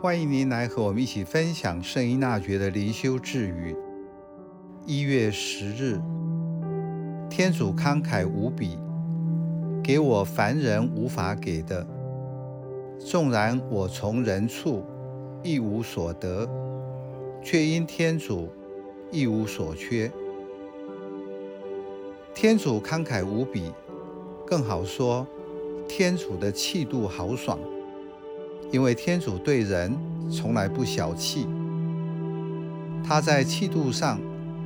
欢迎您来和我们一起分享圣依纳爵的灵修智语。一月十日，天主慷慨无比，给我凡人无法给的。纵然我从人处一无所得，却因天主一无所缺。天主慷慨无比，更好说，天主的气度豪爽。因为天主对人从来不小气，他在气度上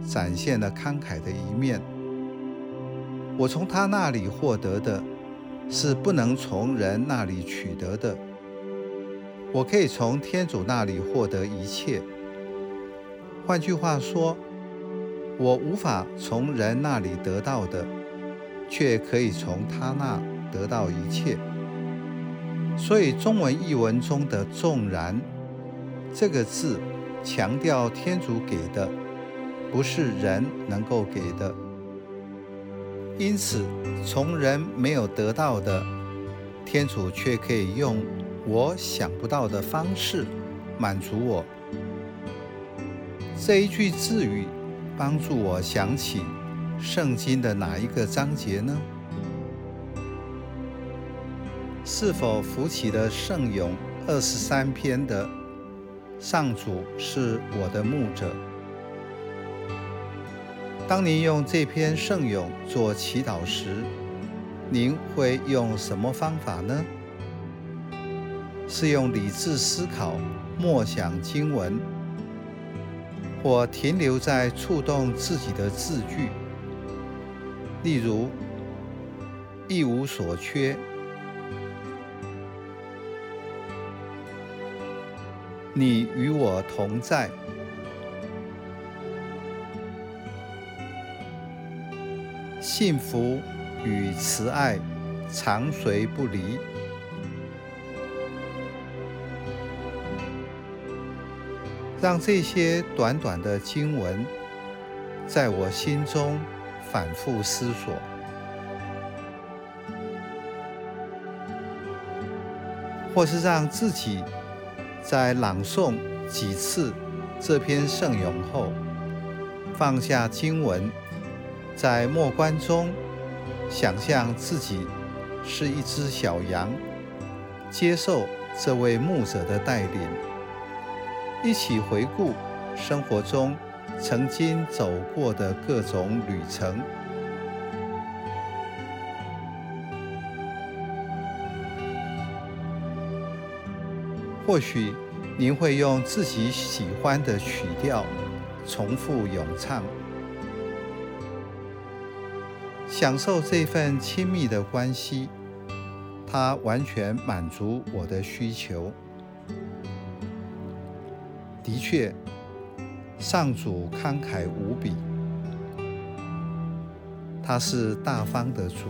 展现了慷慨的一面。我从他那里获得的，是不能从人那里取得的。我可以从天主那里获得一切。换句话说，我无法从人那里得到的，却可以从他那得到一切。所以，中文译文中的“纵然”这个字，强调天主给的，不是人能够给的。因此，从人没有得到的，天主却可以用我想不到的方式满足我。这一句智语帮助我想起圣经的哪一个章节呢？是否扶起了圣咏二十三篇的“上主是我的牧者”？当您用这篇圣咏做祈祷时，您会用什么方法呢？是用理智思考、默想经文，或停留在触动自己的字句，例如“一无所缺”。你与我同在，幸福与慈爱长随不离。让这些短短的经文在我心中反复思索，或是让自己。在朗诵几次这篇圣咏后，放下经文，在默观中想象自己是一只小羊，接受这位牧者的带领，一起回顾生活中曾经走过的各种旅程。或许您会用自己喜欢的曲调重复咏唱，享受这份亲密的关系，它完全满足我的需求。的确，上主慷慨无比，他是大方的主。